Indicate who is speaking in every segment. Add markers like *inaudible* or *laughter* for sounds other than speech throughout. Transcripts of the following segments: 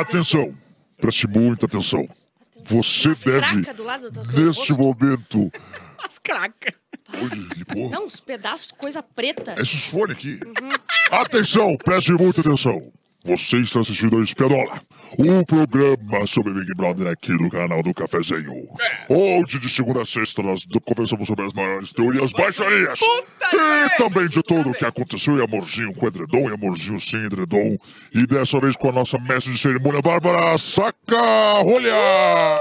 Speaker 1: Atenção, preste muita atenção. Você deve,
Speaker 2: Craca do lado do,
Speaker 1: neste
Speaker 2: rosto.
Speaker 1: momento.
Speaker 3: As cracas.
Speaker 1: Olha, que porra.
Speaker 2: Não, uns pedaços de coisa preta.
Speaker 1: Esses fones aqui. Atenção, preste muita atenção. Você está assistindo a Espiadola, um programa sobre Big Brother aqui no canal do Cafezinho. Onde de segunda a sexta nós conversamos sobre as maiores teorias baixarias. E também de tudo o que aconteceu em Amorzinho com Edredom e Amorzinho sem Edredom. E dessa vez com a nossa mestre de cerimônia, Bárbara Saca-Rolha.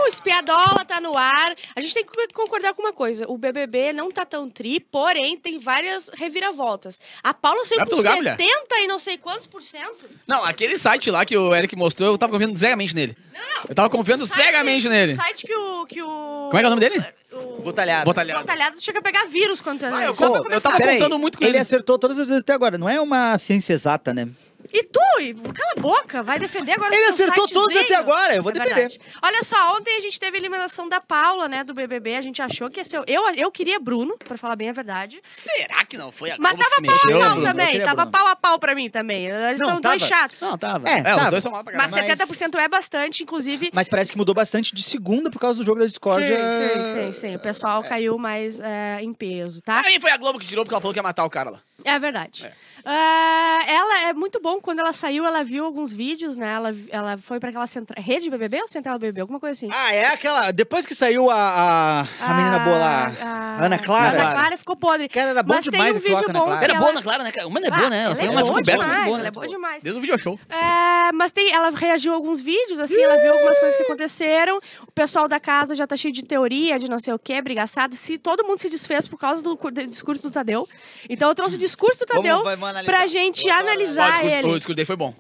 Speaker 2: O Espiadola tá no ar. A gente tem que concordar com uma coisa. O BBB não tá tão tri, porém tem várias reviravoltas. A Paula saiu com
Speaker 3: pro lugar, mulher?
Speaker 2: 70 e não sei quantos por cento.
Speaker 3: Não, aquele site lá que o Eric mostrou, eu tava confiando cegamente nele. Eu tava confiando
Speaker 2: Site-
Speaker 3: cegamente nele.
Speaker 2: O site que o... Que o
Speaker 3: Como é que é o nome dele?
Speaker 2: O
Speaker 4: Botalhado.
Speaker 3: Botalhado.
Speaker 2: Botalhado chega a pegar vírus quando
Speaker 3: Ah, eu,
Speaker 2: só pra
Speaker 3: eu tava contando muito com
Speaker 4: ele
Speaker 3: ele.
Speaker 4: acertou todas as vezes até agora. Não é uma ciência exata, né?
Speaker 2: E tu, cala a boca, vai defender agora
Speaker 4: Ele acertou todos até agora, eu vou
Speaker 2: É
Speaker 4: defender.
Speaker 2: verdade. Olha só, ontem a gente teve a eliminação da Paula, né, do BBB. A gente achou que ia ser... Eu, eu queria Bruno, pra falar bem a verdade.
Speaker 3: Será que não foi a
Speaker 2: Mas tava pau a pau
Speaker 4: Bruno,
Speaker 2: também. Tava
Speaker 4: Bruno.
Speaker 2: pau a pau pra mim também. Eles
Speaker 4: Não,
Speaker 2: são dois
Speaker 4: tava.
Speaker 2: chatos.
Speaker 3: Não, tava.
Speaker 4: É,
Speaker 3: É, os
Speaker 4: tava.
Speaker 3: dois são mal pra
Speaker 2: Mas
Speaker 3: caralho.
Speaker 4: Mas-
Speaker 2: 70% é bastante, inclusive.
Speaker 4: Mas parece que mudou bastante de segunda por causa do jogo da discórdia.
Speaker 2: Sim, sim, sim, sim. O pessoal caiu mais é, em peso, tá?
Speaker 3: Mim foi a Globo que tirou porque ela falou que ia matar o cara lá.
Speaker 2: É verdade. Ah, ela é muito bom. Quando ela saiu, ela viu alguns vídeos, né? Ela, ela foi pra aquela centra... rede BBB ou central BBB? Alguma coisa assim.
Speaker 4: Ah, é aquela. Depois que saiu a, a, a menina boa lá,
Speaker 2: a-
Speaker 4: Ana Clara.
Speaker 2: Ana Clara ficou podre.
Speaker 4: Cara, era bom
Speaker 2: Mas tem
Speaker 4: demais
Speaker 2: um
Speaker 4: aquilo lá
Speaker 2: vídeo
Speaker 4: Ana
Speaker 2: bom
Speaker 4: Clara.
Speaker 3: Era
Speaker 2: ela-
Speaker 3: boa na Clara, né? Uma é boa,
Speaker 2: Ah,
Speaker 3: né?
Speaker 2: ela
Speaker 3: Foi
Speaker 2: é
Speaker 3: uma descoberta
Speaker 2: demais,
Speaker 3: muito boa,
Speaker 2: ela
Speaker 3: né?
Speaker 2: é boa demais.
Speaker 3: Desde o video show.
Speaker 2: É, mas tem, ela reagiu a alguns vídeos, assim, ela viu algumas coisas que aconteceram. O pessoal da casa já tá cheio de teoria, de não sei o quê, brigaçada. Se todo mundo se desfez por causa do, cu- do discurso do Tadeu. Então eu trouxe o discurso do Tadeu
Speaker 4: vamos
Speaker 2: pra gente analisar ele.
Speaker 3: o discurso dele foi bom.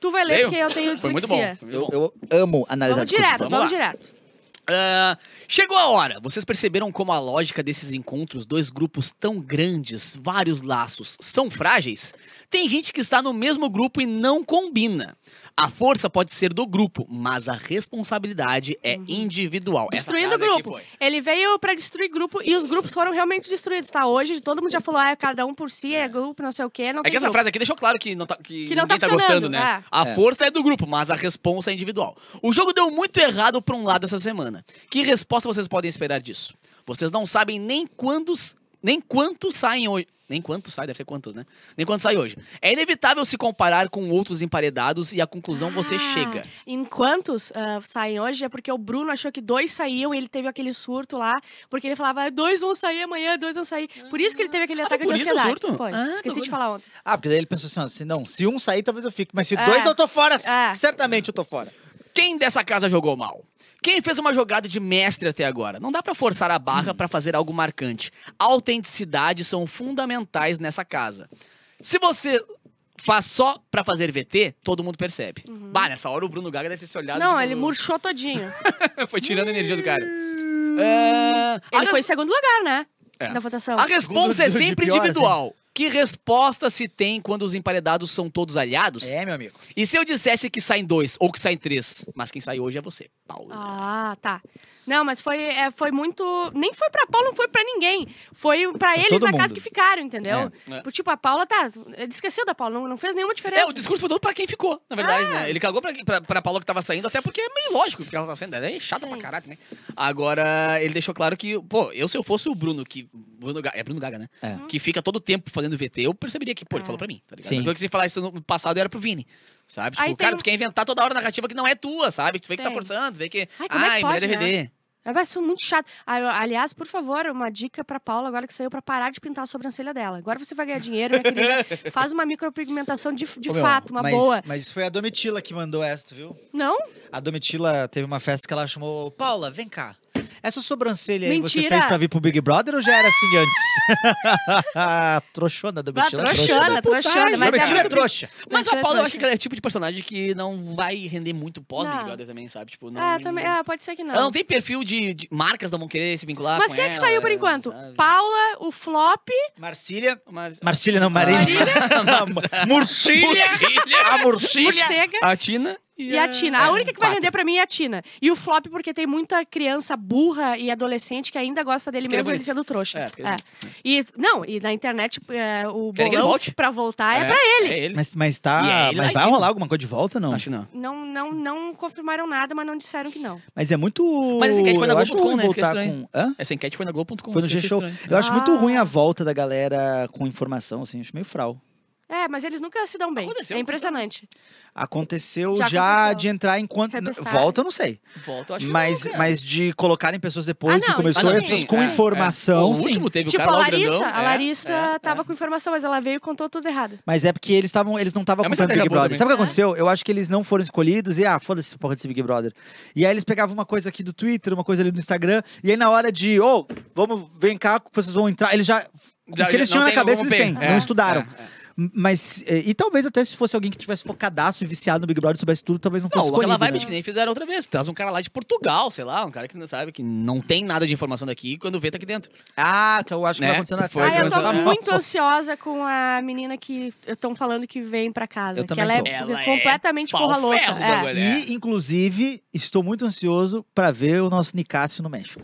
Speaker 2: Tu vai ler porque eu tenho
Speaker 3: Foi muito bom.
Speaker 2: dislexia.
Speaker 3: Foi muito
Speaker 4: Eu,
Speaker 3: bom.
Speaker 4: eu amo analisar
Speaker 2: Vamos
Speaker 4: discurso.
Speaker 2: direto,
Speaker 3: Vamos
Speaker 2: vamos direto.
Speaker 3: Ah, chegou a hora. Vocês perceberam como a lógica desses encontros, dois grupos tão grandes, vários laços, são frágeis? Tem gente que está no mesmo grupo e não combina. A força pode ser do grupo, mas a responsabilidade é individual.
Speaker 2: Uhum. Destruindo o grupo. Ele veio pra destruir grupo e os grupos foram realmente destruídos, tá? Hoje todo mundo já falou, ah, cada um por si, é grupo, não sei o quê. Não
Speaker 3: É
Speaker 2: tem
Speaker 3: que essa
Speaker 2: grupo.
Speaker 3: frase aqui deixou claro que, não tá, que,
Speaker 2: Que não
Speaker 3: ninguém
Speaker 2: tá
Speaker 3: tá, gostando, né?
Speaker 2: é.
Speaker 3: A
Speaker 4: É.
Speaker 3: força é do grupo, mas a responsa é individual. O jogo deu muito errado pra um lado essa semana. Que resposta vocês podem esperar disso? Vocês não sabem nem quantos, nem quantos saem hoje. Nem quantos sai, deve ser quantos, né? Nem quantos sai hoje. É inevitável se comparar com outros emparedados e a conclusão você
Speaker 2: Ah,
Speaker 3: chega.
Speaker 2: Em quantos ah, saem hoje é porque o Bruno achou que dois saíam e ele teve aquele surto lá, porque ele falava, "Ah, dois vão sair amanhã, dois vão sair. Por isso que ele teve aquele
Speaker 3: Ah,
Speaker 2: ataque de ansiedade.
Speaker 3: surto?
Speaker 2: Foi.
Speaker 3: Ah,
Speaker 2: Esqueci de falar ontem.
Speaker 4: Ah, porque daí ele pensou assim: ó, se, não, se um sair, talvez eu fique. Mas se
Speaker 2: É.
Speaker 4: dois, eu tô fora.
Speaker 2: É.
Speaker 4: Certamente eu tô fora.
Speaker 3: Quem dessa casa jogou mal? Quem fez uma jogada de mestre até agora? Não dá pra forçar a barra pra fazer algo marcante. Autenticidade são fundamentais nessa casa. Se você faz só pra fazer VT, todo mundo percebe. Bah, nessa hora o Bruno Gaga deve ter se olhado.
Speaker 2: Uhum. Não,
Speaker 3: tipo,
Speaker 2: ele murchou todinho. *laughs*
Speaker 3: Foi tirando a energia do cara. É, a
Speaker 2: ele foi em segundo lugar, né?
Speaker 3: É.
Speaker 2: Na votação.
Speaker 3: A resposta é sempre
Speaker 4: pior,
Speaker 3: individual. Que resposta se tem quando os emparedados são todos aliados?
Speaker 4: É, meu amigo.
Speaker 3: E se eu dissesse que saem dois ou que saem três? Mas quem sai hoje é você, Paulo.
Speaker 2: Ah, tá. Não, mas foi, é, foi muito. Nem foi pra Paula, não foi pra ninguém. Foi pra eles na casa
Speaker 4: mundo.
Speaker 2: que ficaram, entendeu?
Speaker 3: É.
Speaker 2: Tipo, a Paula tá. Ele esqueceu da Paula, não, não fez nenhuma diferença.
Speaker 3: É, o discurso foi todo pra quem ficou, na verdade,
Speaker 2: Ah.
Speaker 3: né? Ele cagou pra, pra, pra Paula que tava saindo, até porque é meio lógico, porque ela tava saindo. Ela é chata
Speaker 2: Sim.
Speaker 3: pra caralho, né? Agora, ele deixou claro que, pô, eu se eu fosse o Bruno, que. Bruno Gaga, é Bruno Gaga, né?
Speaker 4: É.
Speaker 3: Que fica todo o tempo fazendo VT, eu perceberia que, pô, ele
Speaker 2: É.
Speaker 3: falou pra mim, tá ligado?
Speaker 4: Sim.
Speaker 3: Então, que se falar isso no passado era pro Vini. Sabe? Tipo,
Speaker 2: Aí
Speaker 3: cara,
Speaker 2: tem-
Speaker 3: tu quer inventar toda hora narrativa que não é tua, sabe? Tu vê que tá
Speaker 2: Sim.
Speaker 3: forçando, vê que.
Speaker 2: Ai, como é que
Speaker 3: Ai,
Speaker 2: pode,
Speaker 3: mulher
Speaker 2: né?
Speaker 3: DVD.
Speaker 2: É, Vai ser muito chato. Ah, Aliás, por favor, uma dica pra Paula, agora que saiu, pra parar de pintar a sobrancelha dela. Agora você vai ganhar dinheiro, minha querida. *laughs* Faz uma micropigmentação de, de
Speaker 4: Ô, meu,
Speaker 2: fato, uma
Speaker 4: mas,
Speaker 2: boa.
Speaker 4: Mas isso foi a Domitila que mandou esta, viu?
Speaker 2: Não?
Speaker 4: A Domitila teve uma festa que ela chamou Paula, vem cá. Essa sobrancelha aí você fez pra vir pro Big Brother ou já era assim antes? *laughs* trouxona,
Speaker 2: Ah,
Speaker 4: Domitila.
Speaker 2: trouxona, trouxona. Mas é
Speaker 4: é
Speaker 2: muito...
Speaker 4: trouxa.
Speaker 3: Mas a Paula, eu acho que ela é o tipo de personagem que não vai render muito pós-Big. Brother também, sabe? Tipo, não...
Speaker 2: É, também, é, pode ser que não.
Speaker 3: Ela não tem perfil de, de marcas não vão querer se vincular
Speaker 2: Mas
Speaker 3: com
Speaker 2: quem é que saiu por enquanto?
Speaker 3: sabe?
Speaker 2: Paula, o Flop,
Speaker 4: Marcília.
Speaker 3: Mas...
Speaker 4: Marcília não, Marília. *laughs* Murcília.
Speaker 3: Murcília.
Speaker 4: A Murcília.
Speaker 3: A Tina.
Speaker 2: E a Tina. A única que vai render pra mim é a Tina. E o flop, porque tem muita criança burra e adolescente que ainda gosta dele
Speaker 3: Porque é
Speaker 2: mesmo ele sendo trouxa.
Speaker 3: É, é
Speaker 2: E, não, e na internet, é, o
Speaker 3: Querem que ele
Speaker 2: bolão
Speaker 3: volte.
Speaker 2: pra voltar é, pra ele.
Speaker 3: É ele.
Speaker 4: Mas, mas tá.
Speaker 3: E é
Speaker 4: mas vai rolar alguma coisa de volta, não?
Speaker 3: Acho não.
Speaker 2: Não, não, não confirmaram nada, mas não disseram que não.
Speaker 4: Mas é muito.
Speaker 3: Mas essa enquete foi na
Speaker 4: eu acho
Speaker 3: Globo.com, né? É
Speaker 4: com- Hã?
Speaker 3: Essa enquete foi na Globo.com.
Speaker 4: Foi no G-Show. Eu acho muito
Speaker 2: Ah.
Speaker 4: ruim a volta da galera com informação, assim. Acho meio frau.
Speaker 2: É, mas eles nunca se dão bem.
Speaker 3: Aconteceu,
Speaker 2: é impressionante.
Speaker 4: Aconteceu
Speaker 2: Já
Speaker 4: já,
Speaker 2: aconteceu.
Speaker 4: de entrar enquanto. Volta, eu não sei.
Speaker 3: Volta, eu acho que
Speaker 4: Mas,
Speaker 3: não,
Speaker 4: mas de colocarem pessoas depois
Speaker 2: Ah,
Speaker 4: que
Speaker 2: não,
Speaker 4: começou
Speaker 2: isso
Speaker 4: as
Speaker 2: sim,
Speaker 4: pessoas com
Speaker 2: é,
Speaker 4: informação.
Speaker 3: O
Speaker 4: sim.
Speaker 3: último teve
Speaker 2: tipo,
Speaker 3: o cara
Speaker 2: a
Speaker 3: lá
Speaker 2: Larissa.
Speaker 3: grandão.
Speaker 2: a
Speaker 3: É,
Speaker 2: Larissa
Speaker 3: é,
Speaker 2: tava
Speaker 3: é.
Speaker 2: com informação, mas ela veio e contou tudo errado.
Speaker 4: Mas é porque eles estavam, eles não estavam
Speaker 3: É uma
Speaker 4: acompanhando o Big Brother.
Speaker 3: também.
Speaker 4: Sabe o que
Speaker 2: É.
Speaker 4: aconteceu? Eu acho que eles não foram escolhidos e ah, foda-se porra desse Big Brother. E aí eles pegavam uma coisa aqui do Twitter, uma coisa ali no Instagram, e aí na hora de, ô, vamos, vem cá, vocês vão entrar, eles já o que eles tinham na cabeça eles têm, não
Speaker 3: É,
Speaker 4: estudaram.
Speaker 3: É, é.
Speaker 4: Mas, eh, e talvez até se fosse alguém que tivesse focadaço e viciado no Big Brother, soubesse tudo, talvez não fosse
Speaker 3: Não,
Speaker 4: escolhido.
Speaker 3: aquela vibe
Speaker 4: né?
Speaker 3: que nem fizeram outra vez. Traz um cara lá de Portugal, sei lá, um cara que não sabe, que não tem nada de informação daqui e quando vê tá aqui dentro.
Speaker 4: Ah, que eu acho que
Speaker 3: Né?
Speaker 4: vai acontecer na
Speaker 3: Foi que
Speaker 2: eu tô
Speaker 3: é.
Speaker 2: muito ansiosa com a menina que estão falando que vem pra casa.
Speaker 4: Eu
Speaker 2: que ela é
Speaker 3: Ela é
Speaker 2: completamente porra louca. É.
Speaker 3: bagulho.
Speaker 4: E, inclusive, estou muito ansioso pra ver o nosso Nicásio no México.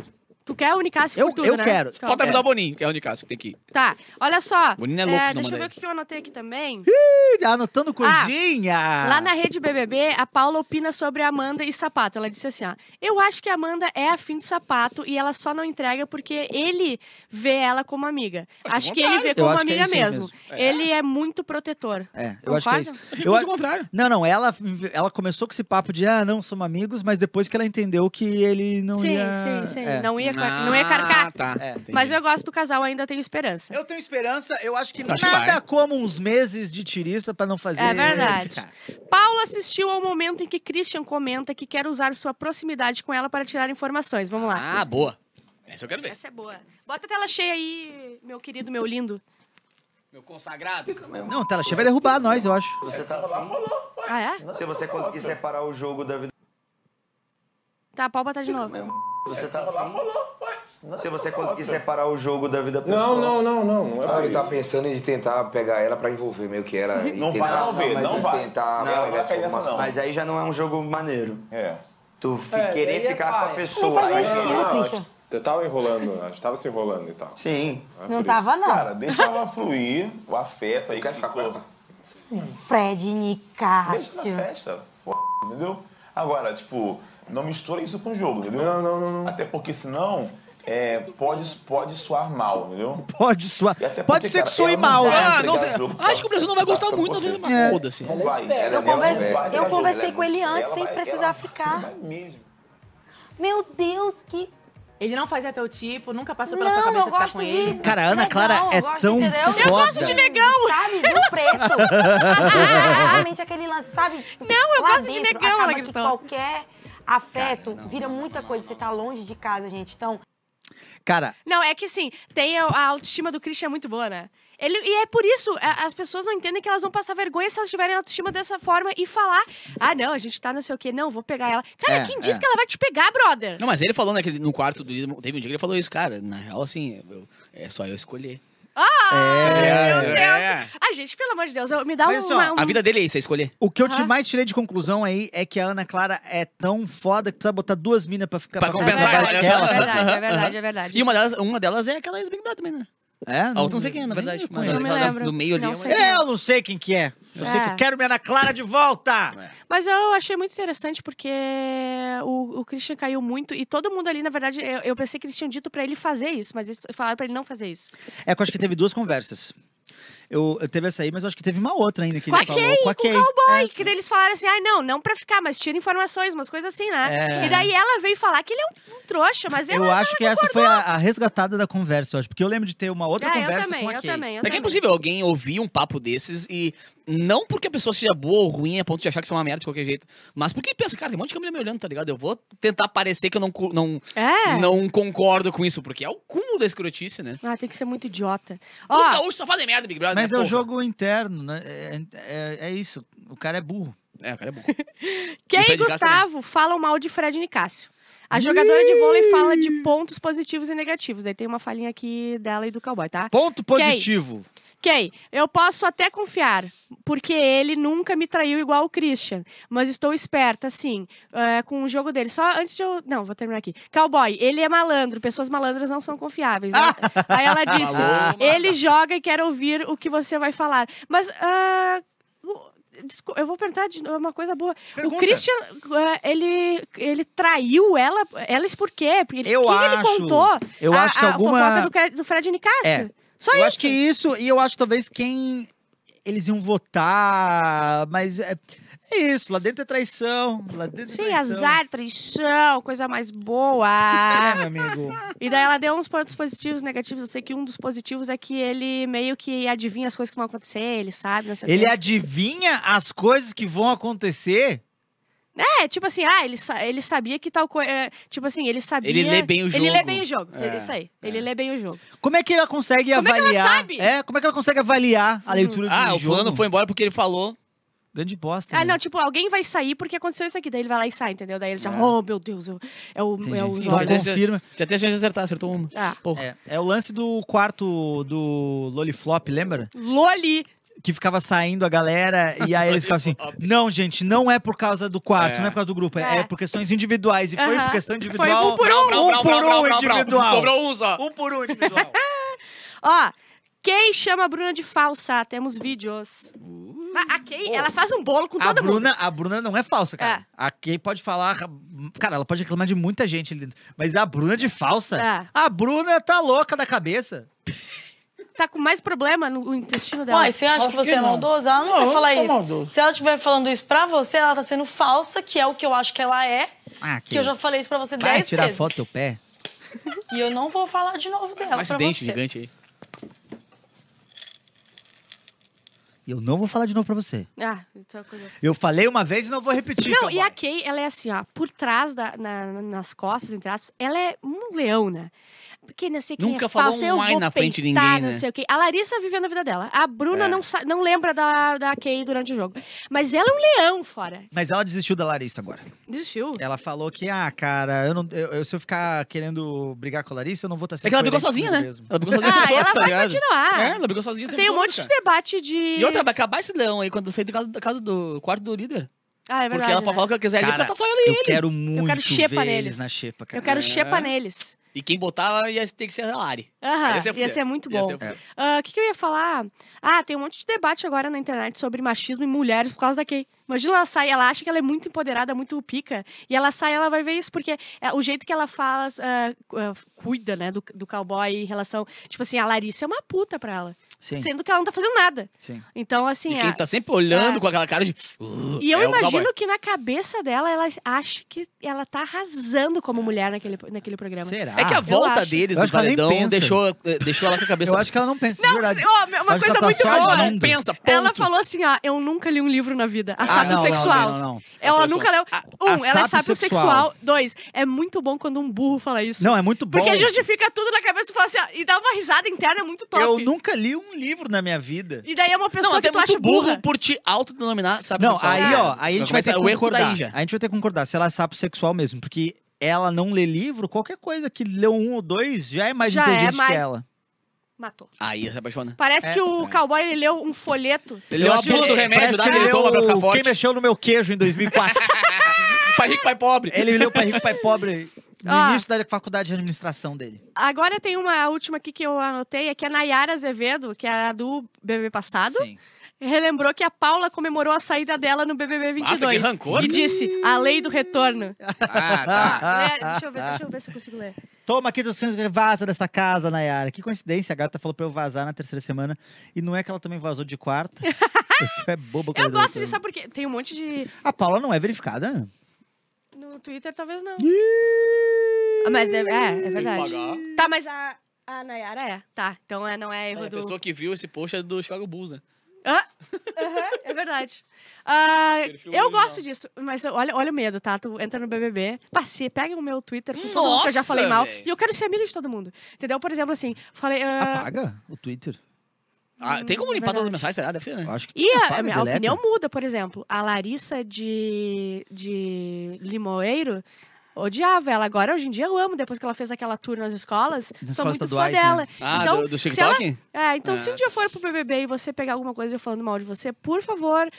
Speaker 2: Tu quer o Nicásio
Speaker 4: Eu-
Speaker 2: por tudo,
Speaker 4: eu
Speaker 2: né?
Speaker 4: quero.
Speaker 3: Falta
Speaker 4: É.
Speaker 3: avisar o Boninho, que é o Nicásio que tem que ir.
Speaker 2: Tá, olha só.
Speaker 3: Boninho é louco,
Speaker 2: É, deixa eu ver o que eu anotei aqui também.
Speaker 4: Ih, Anotando coisinha.
Speaker 2: Lá na rede BBB, a Paula opina sobre Amanda e sapato. Ela disse assim: ó, Eu acho que a Amanda é afim de sapato e ela só não entrega porque ele vê ela como amiga.
Speaker 3: Acho
Speaker 2: Acho
Speaker 3: o
Speaker 2: que ele vê
Speaker 4: Eu
Speaker 2: como
Speaker 4: acho é
Speaker 2: amiga
Speaker 4: aí
Speaker 2: mesmo.
Speaker 4: mesmo.
Speaker 3: É.
Speaker 2: Ele é muito protetor.
Speaker 4: É, eu acho que é isso.
Speaker 2: Concorda?
Speaker 4: Eu,
Speaker 3: o contrário.
Speaker 4: não, não, ela, ela começou com esse papo de, ah, não, somos amigos, mas depois que ela entendeu que ele não
Speaker 2: sim,
Speaker 4: ia...
Speaker 2: sim, sim.
Speaker 4: É.
Speaker 2: Não, ia, car- não ia carcar.
Speaker 3: Ah, tá.
Speaker 4: É.
Speaker 2: Mas eu gosto do casal, ainda tenho esperança.
Speaker 4: Eu tenho esperança, eu acho que
Speaker 3: Eu acho que
Speaker 4: nada
Speaker 3: vai.
Speaker 4: como uns meses de tiriça pra não fazer...
Speaker 2: É verdade.
Speaker 4: ficar.
Speaker 2: Paula assistiu ao momento em que Christian comenta que quer usar sua proximidade com ela para tirar informações. Vamos lá.
Speaker 3: Ah, boa. Essa eu quero ver.
Speaker 2: Essa é boa. Bota a tela cheia aí, meu querido, meu lindo.
Speaker 3: Meu consagrado.
Speaker 4: Não, tela cheia vai derrubar nós, eu acho.
Speaker 5: Você tá afim?
Speaker 2: Ah, é?
Speaker 5: Se você conseguir separar o jogo da vida.
Speaker 2: Tá, pode botar de novo.
Speaker 5: Você tá Se você conseguir separar o jogo da vida pessoal.
Speaker 6: Não, não, não, não. Não é
Speaker 7: Ah, ele tá
Speaker 6: isso.
Speaker 7: pensando em tentar pegar ela pra envolver meio que ela. *laughs* e
Speaker 8: Não vai
Speaker 7: tentar,
Speaker 8: envolver,
Speaker 5: mas
Speaker 8: não
Speaker 5: ele
Speaker 8: vai.
Speaker 7: Tentar
Speaker 5: Não,
Speaker 8: não vai cair nessa, não.
Speaker 5: Mas aí já não é um jogo maneiro.
Speaker 8: É.
Speaker 5: Tu
Speaker 6: É,
Speaker 5: querer
Speaker 6: é
Speaker 5: ficar com a pessoa.
Speaker 6: Não,
Speaker 5: já-
Speaker 6: não, gente- Eu tava enrolando, a gente tava se enrolando e tal.
Speaker 5: Sim.
Speaker 6: é
Speaker 9: Não
Speaker 6: por
Speaker 9: tava, não.
Speaker 8: Cara, deixa ela fluir, o afeto aí.
Speaker 5: Tu quer ficar com ela?
Speaker 9: Fred
Speaker 8: Deixa na
Speaker 9: Nicásio.
Speaker 8: festa. F... Entendeu? Agora, tipo, não mistura isso com o jogo, entendeu?
Speaker 6: Não, não, não, não.
Speaker 8: Até porque senão é, pode, pode soar mal, entendeu?
Speaker 4: Pode suar.
Speaker 8: Até
Speaker 4: Pode ser
Speaker 8: cara,
Speaker 4: que soe
Speaker 8: não
Speaker 4: mal, né?
Speaker 3: Ah, não sei. Acho que o Brasil não vai gostar muito,
Speaker 8: você.
Speaker 3: mas
Speaker 4: É.
Speaker 3: foda-se.
Speaker 8: Não vai. Ela
Speaker 9: Eu
Speaker 8: não
Speaker 9: conversei- eu conversei com ele antes, sem
Speaker 8: vai-
Speaker 9: precisar
Speaker 8: ela
Speaker 9: ficar. Meu Deus, que.
Speaker 10: Ele não fazia teu tipo, nunca passou pela sua
Speaker 9: Não,
Speaker 10: cabeça
Speaker 9: eu
Speaker 10: ficar
Speaker 9: gosto
Speaker 10: com
Speaker 9: de.
Speaker 10: ele.
Speaker 4: Cara, a Ana
Speaker 9: negão,
Speaker 4: Clara
Speaker 9: eu
Speaker 4: é
Speaker 9: gosto,
Speaker 4: tão
Speaker 9: entendeu?
Speaker 4: foda. Eu gosto de
Speaker 2: negão.
Speaker 9: Sabe? Do preto. *laughs* Exatamente aquele lance, sabe? Tipo,
Speaker 2: Não, eu gosto de
Speaker 9: dentro,
Speaker 2: negão, ela gritou.
Speaker 9: qualquer afeto vira muita coisa. Você tá longe de casa, gente. Então,
Speaker 4: Cara,
Speaker 2: Não, é que assim, tem a, a autoestima do Christian é muito boa, né? Ele, e é por isso, a- as pessoas não entendem que elas vão passar vergonha se elas tiverem autoestima dessa forma e falar: ah, não, a gente tá não sei o quê, não, vou pegar ela. Cara,
Speaker 4: É,
Speaker 2: quem disse
Speaker 4: é.
Speaker 2: que ela vai te pegar, brother?
Speaker 3: Não, mas ele falou naquele, no quarto do teve um dia que ele falou isso, cara. Na real, assim, eu- é só eu escolher.
Speaker 4: É...
Speaker 2: Meu Deus!
Speaker 3: É.
Speaker 2: Ai, gente, pelo amor de Deus, eu- me dá
Speaker 4: Mas,
Speaker 2: uma, um-
Speaker 3: A vida dele é isso, é escolher.
Speaker 4: O que eu te
Speaker 2: Aham.
Speaker 4: mais tirei de conclusão aí é que a Ana Clara é tão foda que precisa botar duas minas pra ficar...
Speaker 3: Pra
Speaker 2: É
Speaker 3: compensar
Speaker 2: verdade,
Speaker 3: ela.
Speaker 2: é verdade, é verdade, é verdade.
Speaker 3: E uma delas, uma delas é aquela ex-Big Brother também, né?
Speaker 4: É?
Speaker 3: A outra não sei quem é, na verdade. Mas
Speaker 2: Não me
Speaker 3: ela-
Speaker 2: lembro.
Speaker 3: do meio ali
Speaker 2: Não
Speaker 3: é uma-
Speaker 2: sei.
Speaker 4: Eu não sei quem que é. Eu sei
Speaker 2: É.
Speaker 4: que eu quero minha Ana Clara de volta.
Speaker 2: Mas eu achei muito interessante porque o, o Christian caiu muito e todo mundo ali, na verdade, eu, eu pensei que eles tinham dito pra ele fazer isso, mas eles falaram pra ele não fazer isso.
Speaker 4: É que eu acho que teve duas conversas. Eu, eu teve essa aí, mas eu acho que teve uma outra ainda que
Speaker 2: Com
Speaker 4: ele
Speaker 2: a
Speaker 4: falou.
Speaker 2: Kay,
Speaker 4: com a
Speaker 2: com
Speaker 4: Kay.
Speaker 2: o cowboy.
Speaker 4: É.
Speaker 2: Que daí eles falaram assim, ai não, não pra ficar, mas tira informações, umas coisas assim, né?
Speaker 4: É.
Speaker 2: E daí ela veio falar que ele é um, um trouxa, mas ela
Speaker 4: Eu acho que essa foi a, a resgatada da conversa, eu acho. Porque eu lembro de ter uma outra
Speaker 2: É, eu
Speaker 4: conversa
Speaker 2: também,
Speaker 4: com a
Speaker 2: eu
Speaker 4: Kay.
Speaker 2: também, eu
Speaker 3: É que é
Speaker 2: também.
Speaker 3: impossível alguém ouvir um papo desses e não porque a pessoa seja boa ou ruim a ponto de achar que isso é uma merda de qualquer jeito, mas porque pensa, cara, tem um monte de câmera me olhando, tá ligado? Eu vou tentar parecer que eu não, não,
Speaker 2: É.
Speaker 3: não concordo com isso, porque é o cúmulo da escrotice, né?
Speaker 2: Ah, tem que ser muito idiota.
Speaker 3: Os
Speaker 2: Ó,
Speaker 3: gaúchos só fazem merda, Big Brother,
Speaker 4: Mas
Speaker 3: né,
Speaker 4: é o
Speaker 3: porra?
Speaker 4: jogo interno, né? É, é- é isso. O cara é burro.
Speaker 3: É, o cara é burro. *laughs* Fred
Speaker 2: e Gustavo falam mal de Fred Nicásio. A jogadora de vôlei fala de pontos positivos e negativos. Aí tem uma falinha aqui dela e do cowboy, tá?
Speaker 4: Ponto positivo.
Speaker 2: Kay, eu posso até confiar, porque ele nunca me traiu igual o Christian. Mas estou esperta, sim, é, com o jogo dele. Só antes de eu. Não, vou terminar aqui. Cowboy, ele é malandro, pessoas malandras não são confiáveis. né? *laughs* Aí ela disse: ele joga e quer ouvir o que você vai falar. Mas. descul- Eu vou perguntar de novo uma coisa boa.
Speaker 4: Pergunta.
Speaker 2: O Christian, ah, ele, ele traiu ela, elas por quê? Porque ele,
Speaker 4: Eu
Speaker 2: o que ele
Speaker 4: acho-
Speaker 2: contou?
Speaker 4: eu
Speaker 2: a,
Speaker 4: acho que
Speaker 2: a
Speaker 4: alguma-
Speaker 2: fofoca do, do Fred Nicásio.
Speaker 4: É.
Speaker 2: Só
Speaker 4: eu
Speaker 2: isso.
Speaker 4: acho que isso, e eu acho talvez quem eles iam votar, mas é, é isso, lá dentro é traição, lá dentro é
Speaker 2: Sim,
Speaker 4: traição.
Speaker 2: azar, traição, coisa mais boa.
Speaker 4: É, meu amigo.
Speaker 2: E daí ela deu uns pontos positivos, negativos. Eu sei que um dos positivos é que ele meio que adivinha as coisas que vão acontecer, ele sabe,
Speaker 4: Ele adivinha as coisas que vão acontecer?
Speaker 2: É, tipo assim, ah, ele, sa- ele sabia que tal coisa. Tipo assim, ele sabia.
Speaker 3: Ele lê bem o
Speaker 2: Ele lê
Speaker 3: jogo.
Speaker 2: bem o jogo.
Speaker 3: É,
Speaker 2: Ele- isso aí. Ele lê bem o jogo.
Speaker 4: Como é que ela consegue
Speaker 2: Como é que ela
Speaker 4: avaliar?
Speaker 2: sabe?
Speaker 4: É, como é que ela consegue avaliar a leitura do
Speaker 3: Ah, o
Speaker 4: jogo?
Speaker 3: fulano foi embora porque ele falou.
Speaker 4: Grande bosta.
Speaker 2: Ah,
Speaker 4: né?
Speaker 2: não, tipo, alguém vai sair porque aconteceu isso aqui. Daí ele vai lá e sai, entendeu? Daí ele já, oh, meu Deus, eu- é o.
Speaker 4: Tem
Speaker 2: É o. Jordan.
Speaker 4: confirma.
Speaker 3: Já tem a chance de acertar, acertou uma.
Speaker 2: Ah.
Speaker 4: É, é o lance do quarto do Loliflop, lembra?
Speaker 2: Loli.
Speaker 4: Que ficava saindo a galera e aí eles ficavam assim: *laughs* Não, gente, não é por causa do quarto,
Speaker 3: É.
Speaker 4: não é por causa do grupo, é,
Speaker 2: É.
Speaker 4: é por questões individuais. E foi por questão
Speaker 2: Foi
Speaker 4: individual.
Speaker 2: um por um.
Speaker 3: Brau, brau,
Speaker 4: Um
Speaker 3: brau,
Speaker 4: por
Speaker 3: brau,
Speaker 4: um
Speaker 3: brau, brau.
Speaker 4: individual.
Speaker 3: Sobrou um só.
Speaker 4: Um por um individual. *laughs*
Speaker 2: Ó, Kay chama a Bruna de falsa. Temos vídeos. A, a Kay, ela faz um bolo com
Speaker 4: a,
Speaker 2: todo mundo.
Speaker 4: Bruna, a Bruna não é falsa, cara.
Speaker 2: É.
Speaker 4: A Kay pode falar. Cara, ela pode reclamar de muita gente ali dentro. Mas a Bruna de falsa.
Speaker 2: É.
Speaker 4: A Bruna tá louca da cabeça. *laughs*
Speaker 2: Tá com mais problema no intestino dela.
Speaker 11: Uai, você acha que você é maldosa? Ela não, vai falar isso.
Speaker 10: maldoso.
Speaker 11: Se ela estiver falando isso pra você, ela tá sendo falsa, que é o que eu acho que ela é.
Speaker 4: Ah,
Speaker 11: Que eu já falei isso pra você
Speaker 4: Vai
Speaker 11: dez
Speaker 4: tirar
Speaker 11: vezes.
Speaker 4: foto do pé.
Speaker 11: E eu não vou falar de novo dela
Speaker 3: Mais
Speaker 11: pra
Speaker 3: dente
Speaker 11: você.
Speaker 3: gigante aí.
Speaker 4: E eu não vou falar de novo pra você.
Speaker 2: Ah, então coisa...
Speaker 4: Eu falei uma vez e não vou repetir.
Speaker 2: Não, e a Kay, ela é assim, ó, por trás, da, na- nas costas, entre aspas, ela é um leão, né? Porque não sei quem
Speaker 3: Nunca
Speaker 2: é
Speaker 3: falou
Speaker 2: falso,
Speaker 3: um
Speaker 2: eu
Speaker 3: ai
Speaker 2: vou
Speaker 3: na frente de ninguém,
Speaker 2: não
Speaker 3: né?
Speaker 2: sei o quê. A Larissa vivendo a vida dela. A Bruna
Speaker 3: É.
Speaker 2: não, não lembra da, da Kay durante o jogo. Mas ela é um leão fora.
Speaker 4: Mas ela desistiu da Larissa agora.
Speaker 2: Desistiu.
Speaker 4: Ela falou que, ah, cara, eu não, eu, eu- se eu ficar querendo brigar com a Larissa, eu não vou estar sendo
Speaker 3: É que ela brigou sozinha, né?
Speaker 4: mesmo.
Speaker 3: Ela brigou sozinha.
Speaker 2: Ah, ela
Speaker 3: tá
Speaker 2: vai
Speaker 3: ligado?
Speaker 2: continuar.
Speaker 3: É, ela brigou sozinha.
Speaker 2: Tem um
Speaker 3: todo,
Speaker 2: monte
Speaker 3: cara.
Speaker 2: de debate de...
Speaker 3: E outra, vai acabar esse leão aí quando sair da casa, da casa do quarto do líder.
Speaker 2: Ah, é verdade.
Speaker 3: Porque ela
Speaker 2: né?
Speaker 3: falar o que ela quiser
Speaker 4: Cara,
Speaker 3: porque tá só ela
Speaker 4: eu
Speaker 3: e ele.
Speaker 4: quero muito
Speaker 2: quero xepa
Speaker 4: ver
Speaker 2: neles.
Speaker 4: eles na xepa, cara.
Speaker 2: Eu quero
Speaker 3: É.
Speaker 2: xepa neles.
Speaker 3: E quem botava ia ter que ser a Lari.
Speaker 2: Aham,
Speaker 3: Ia
Speaker 2: ia
Speaker 3: ser
Speaker 2: ser,
Speaker 3: fuder.
Speaker 2: muito
Speaker 3: Ia
Speaker 2: bom.
Speaker 3: ser fuder.
Speaker 2: Ah, O que, que eu ia falar? Ah, tem um monte de debate agora na internet sobre machismo em mulheres por causa da Kay. Imagina ela sai, ela acha que ela é muito empoderada, muito pica, e ela sai, ela vai ver isso, porque é, o jeito que ela fala, ah, ah, cuida, né, do, do cowboy em relação. Tipo assim, a Larissa é uma puta pra ela.
Speaker 4: Sim,
Speaker 2: Sendo que ela não tá fazendo nada.
Speaker 4: sim.
Speaker 2: Então, assim.
Speaker 3: E quem
Speaker 2: a-
Speaker 3: tá sempre olhando
Speaker 2: é.
Speaker 3: com aquela cara de. "Uh",
Speaker 2: E eu
Speaker 3: é
Speaker 2: imagino que na cabeça dela, ela acha que ela tá arrasando como mulher naquele, naquele programa.
Speaker 4: Será?
Speaker 3: É que a volta deles
Speaker 4: Eu
Speaker 3: no
Speaker 4: acho ela nem
Speaker 3: paredão deixou, eh, deixou ela com a cabeça.
Speaker 4: Eu acho que ela não pensa,
Speaker 2: Não,
Speaker 4: verdade.
Speaker 2: mas, ó, uma coisa
Speaker 4: ela tá
Speaker 2: muito boa.
Speaker 3: Ela não pensa, ponto.
Speaker 2: Ela falou assim, ó, eu nunca li um livro na vida. A
Speaker 4: Ah,
Speaker 2: sábio sexual.
Speaker 4: não, não, não.
Speaker 2: Ela
Speaker 3: Foi
Speaker 2: nunca leu. Um, ela é
Speaker 4: sábio sexual.
Speaker 2: sexual. Dois, é muito bom quando um burro fala isso.
Speaker 4: Não, é muito bom.
Speaker 2: Porque justifica tudo na cabeça e fala assim, ó, e dá uma risada interna muito top.
Speaker 4: Eu nunca li um livro na minha vida.
Speaker 2: E daí é uma
Speaker 3: Não,
Speaker 2: pessoa
Speaker 3: até
Speaker 2: que tu
Speaker 3: muito
Speaker 2: acha
Speaker 3: burro
Speaker 2: burra.
Speaker 3: por te autodenominar, sabe?
Speaker 4: Não,
Speaker 3: sexual.
Speaker 4: aí, ó, aí a gente vai ter que concordar.
Speaker 3: daí já.
Speaker 4: A gente vai ter que concordar. Se ela é sapo sexual mesmo, porque ela não lê livro, qualquer coisa que leu um ou dois já é mais
Speaker 2: Já é
Speaker 4: inteligente
Speaker 2: mais-
Speaker 4: que ela.
Speaker 2: Matou.
Speaker 3: Aí se apaixona.
Speaker 2: Parece
Speaker 4: É.
Speaker 2: que o cowboy, ele leu um folheto.
Speaker 3: Ele leu
Speaker 4: Eu
Speaker 3: a bula do remédio, dá
Speaker 4: que
Speaker 3: aquele
Speaker 4: ele
Speaker 3: toma pra ficar forte.
Speaker 4: Quem mexeu no meu queijo em 2004. *laughs*
Speaker 3: Pai rico, pai pobre.
Speaker 4: ele leu Pai Rico, Pai Pobre no
Speaker 2: Ah.
Speaker 4: início da faculdade de administração dele.
Speaker 2: Agora tem uma última aqui que eu anotei, é que a Nayara Azevedo, que é a do BBB passado,
Speaker 4: Sim.
Speaker 2: relembrou que a Paula comemorou a saída dela no BBB 22.
Speaker 3: Nossa, que rancor.
Speaker 2: E disse, a lei do retorno. *laughs*
Speaker 3: Ah, tá.
Speaker 2: Lê, deixa eu ver, deixa eu ver se eu consigo ler.
Speaker 4: Toma aqui do vaza dessa casa, Nayara. Que coincidência, a gata falou pra eu vazar na terceira semana. E não é que ela também vazou de quarta. *laughs* É boba com
Speaker 2: Eu gosto de saber porque tem um monte de...
Speaker 4: A Paula não é verificada?
Speaker 2: No Twitter, talvez não. Ah, Mas é, é, é verdade.
Speaker 3: pagar.
Speaker 2: Tá, mas a, a Nayara é. Tá, então é, não é erro
Speaker 3: A
Speaker 2: do...
Speaker 3: pessoa que viu esse post é do Chicago Bulls, né?
Speaker 2: Ah, aham, é verdade. Ah,
Speaker 3: Perfil
Speaker 2: eu
Speaker 3: original.
Speaker 2: gosto disso, mas olha, olha o medo, tá? Tu entra no BBB, passe, pega o meu Twitter com todo mundo que eu já
Speaker 3: Nossa,
Speaker 2: falei mal.
Speaker 3: véi.
Speaker 2: E eu quero ser amiga de todo mundo. Entendeu? Por exemplo, assim, falei. ah,
Speaker 4: Apaga o Twitter.
Speaker 3: Ah, tem como
Speaker 2: Hum,
Speaker 3: limpar todas as mensagens, será? Deve ser, né?
Speaker 4: Acho que
Speaker 2: E a, a minha
Speaker 4: deleta.
Speaker 2: opinião muda, por exemplo. A Larissa de, de Limoeiro, Odiava ela. Agora, hoje em dia, eu amo. Depois que ela fez aquela tour nas escolas,
Speaker 4: Nas
Speaker 2: sou muito fã
Speaker 4: estaduais, né?
Speaker 2: dela.
Speaker 3: Ah,
Speaker 2: então,
Speaker 3: do, do
Speaker 2: se
Speaker 3: TikTok?
Speaker 2: ela- É, então se
Speaker 3: Ah.
Speaker 2: um dia for pro BBB e você pegar alguma coisa eu falando mal de você, por favor,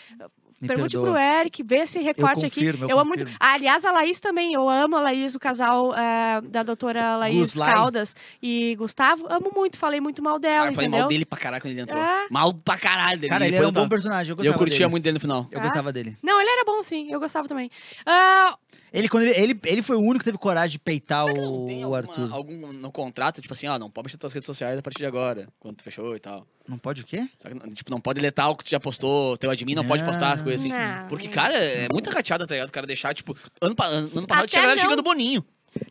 Speaker 4: Me
Speaker 2: pergunte
Speaker 4: perdoa.
Speaker 2: pro Eric, vê esse recorte aqui.
Speaker 4: confirmo, eu
Speaker 2: amo muito. Ah, aliás, a Laís também. Eu amo a Laís, o casal é, da doutora Laís
Speaker 4: Guslai.
Speaker 2: Caldas e Gustavo. Amo muito, falei muito mal dela,
Speaker 3: Ah, eu falei mal dele pra caralho quando ele entrou.
Speaker 2: É.
Speaker 3: Mal pra caralho dele.
Speaker 4: Cara, ele era um bom
Speaker 3: eu-
Speaker 4: personagem. Eu gostava
Speaker 3: eu curtia
Speaker 4: dele.
Speaker 3: muito dele no final.
Speaker 4: Eu
Speaker 2: Ah.
Speaker 4: gostava dele.
Speaker 2: Não, ele era bom, sim. Eu gostava também. Ah,
Speaker 4: Ele, quando ele, ele, ele foi o único que teve coragem de peitar
Speaker 3: Será que não tem
Speaker 4: o, o
Speaker 3: alguma-
Speaker 4: Arthur.
Speaker 3: algum no contrato, tipo assim, ó, não pode mexer nas tuas redes sociais a partir de agora, quando tu fechou e tal.
Speaker 4: Não pode o quê?
Speaker 3: Que, não- tipo, não pode deletar o que tu já postou, teu admin não pode postar as coisas assim.
Speaker 2: Não.
Speaker 3: Porque, cara, é muita rateada, tá ligado? O cara deixar, tipo, ano, ano ano passado tinha galera chegando Boninho.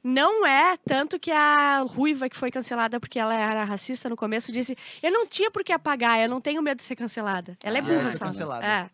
Speaker 2: Não é, tanto que a Ruiva, que foi cancelada porque ela era racista no começo, disse: Eu não tinha por que apagar, eu não tenho medo de ser cancelada. Ela é
Speaker 4: Ah,
Speaker 2: burra
Speaker 4: foi
Speaker 2: só.
Speaker 4: cancelada.
Speaker 2: É.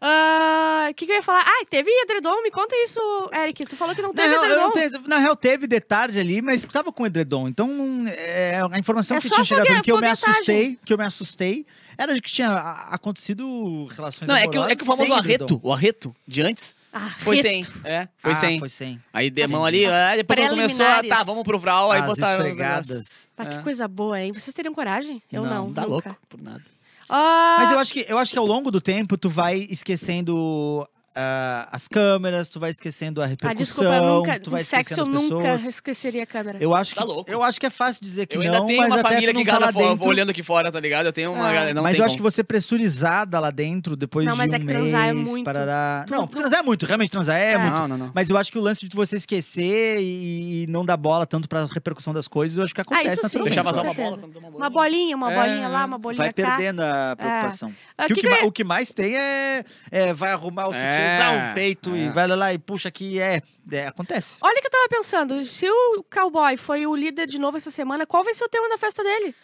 Speaker 2: Ah, O que, que eu ia falar? Ah, teve edredom? Me conta isso, Eric. Tu falou que não
Speaker 4: Na
Speaker 2: teve
Speaker 4: eu
Speaker 2: edredom.
Speaker 4: tenho- na real, teve detalhe ali, mas tava com edredom. Então, é, a informação
Speaker 2: É
Speaker 4: que tinha chegado
Speaker 2: fogue-
Speaker 4: que eu me assustei, que eu me assustei, era de que tinha acontecido relações
Speaker 3: Não, é que, o- é que o famoso arreto,
Speaker 4: edredom.
Speaker 3: o arreto de antes,
Speaker 2: Ah,
Speaker 3: foi sem. É, foi
Speaker 4: ah,
Speaker 3: sem.
Speaker 4: foi sem.
Speaker 3: Aí deu
Speaker 2: As-
Speaker 3: mão ali, ah, depois começou, ah, tá, vamos pro Vral, aí botaram.
Speaker 4: esfregadas.
Speaker 2: Ah, que
Speaker 3: É.
Speaker 2: coisa boa, hein? Vocês teriam coragem? Eu não.
Speaker 4: Não,
Speaker 3: Tá
Speaker 2: nunca.
Speaker 3: louco, por nada.
Speaker 2: Ah,
Speaker 4: Mas eu acho, que, eu acho que ao longo do tempo, tu vai esquecendo ah, as câmeras, tu vai esquecendo a
Speaker 2: ah,
Speaker 4: repercussão,
Speaker 2: desculpa, eu nunca.
Speaker 4: tu vai
Speaker 2: sexo eu nunca esqueceria a câmera.
Speaker 4: Eu acho, que,
Speaker 3: Tá louco.
Speaker 4: eu acho que é fácil dizer que
Speaker 3: Eu
Speaker 4: não,
Speaker 3: ainda tenho
Speaker 4: mas
Speaker 3: uma
Speaker 4: até
Speaker 3: família aqui
Speaker 4: não tá lá
Speaker 3: fora,
Speaker 4: dentro.
Speaker 3: olhando aqui fora, tá ligado? Eu tenho uma
Speaker 2: Ah.
Speaker 3: galera. Não
Speaker 4: mas
Speaker 3: tem
Speaker 4: eu acho
Speaker 3: como.
Speaker 4: que você pressurizada lá dentro, depois
Speaker 2: Não,
Speaker 4: de
Speaker 2: mas
Speaker 4: um
Speaker 2: é que
Speaker 4: mês,
Speaker 2: transar é muito.
Speaker 4: parará... Não,
Speaker 2: tu-
Speaker 4: transar é muito, realmente transar é,
Speaker 2: É.
Speaker 4: muito.
Speaker 3: Não, não, não.
Speaker 4: Mas eu acho que o lance de você esquecer e não dar bola tanto pra repercussão das coisas, eu acho que acontece
Speaker 2: Ah, isso
Speaker 4: naturalmente.
Speaker 3: Deixar vazar uma bola.
Speaker 2: Uma bolinha, uma
Speaker 3: É.
Speaker 2: bolinha lá, uma bolinha
Speaker 4: Vai
Speaker 2: cá.
Speaker 4: perdendo a preocupação.
Speaker 2: Ah,
Speaker 4: Que o,
Speaker 2: que
Speaker 4: que
Speaker 2: que
Speaker 4: que mais tem é, é vai arrumar o sutiã,
Speaker 3: É,
Speaker 4: dá um peito e
Speaker 3: é.
Speaker 4: vai lá e puxa aqui, é, é, acontece.
Speaker 2: Olha o que eu tava pensando. Se o cowboy foi o líder de novo essa semana, qual vai ser o tema da festa dele?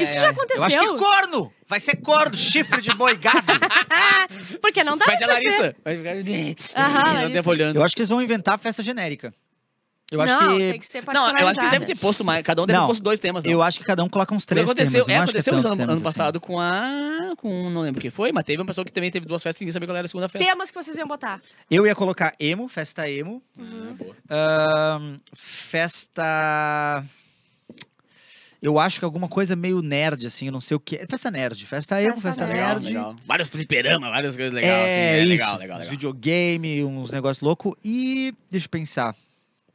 Speaker 2: Isso já
Speaker 4: Eu acho que
Speaker 2: aconteceu.
Speaker 4: corno! Vai ser corno, chifre de boi gado. *laughs*
Speaker 2: Porque não dá
Speaker 3: Vai
Speaker 2: pra
Speaker 3: ser. Larissa. Vai ficar.
Speaker 2: Aham,
Speaker 3: Não olhando.
Speaker 4: eu acho que eles vão inventar a festa genérica. Eu acho
Speaker 2: não,
Speaker 4: que
Speaker 2: tem que ser
Speaker 3: Não, eu acho que deve ter posto mais. Cada um deve
Speaker 4: Não,
Speaker 3: ter posto dois temas. Não.
Speaker 4: eu acho que cada um coloca uns três
Speaker 3: aconteceu,
Speaker 4: temas.
Speaker 3: é,
Speaker 4: não acho que
Speaker 3: aconteceu
Speaker 4: é
Speaker 3: ano,
Speaker 4: temas
Speaker 3: ano
Speaker 4: assim.
Speaker 3: passado com a. com. não lembro quem foi, mas teve uma pessoa que também teve duas festas e ninguém sabia qual era a segunda festa.
Speaker 2: Temas que vocês iam botar.
Speaker 4: Eu ia colocar emo, festa emo.
Speaker 3: Boa.
Speaker 4: Ahn, festa. Eu acho que alguma coisa meio nerd, assim, eu não sei o que. Festa nerd, festa emo,
Speaker 2: Festa
Speaker 4: festa,
Speaker 2: nerd.
Speaker 3: Legal,
Speaker 4: nerd.
Speaker 3: legal. Vários fliperama, várias coisas legais.
Speaker 4: é,
Speaker 3: assim, é
Speaker 4: isso.
Speaker 3: legal, legal,
Speaker 4: uns
Speaker 3: legal.
Speaker 4: Videogame, uns negócios loucos. E deixa eu pensar.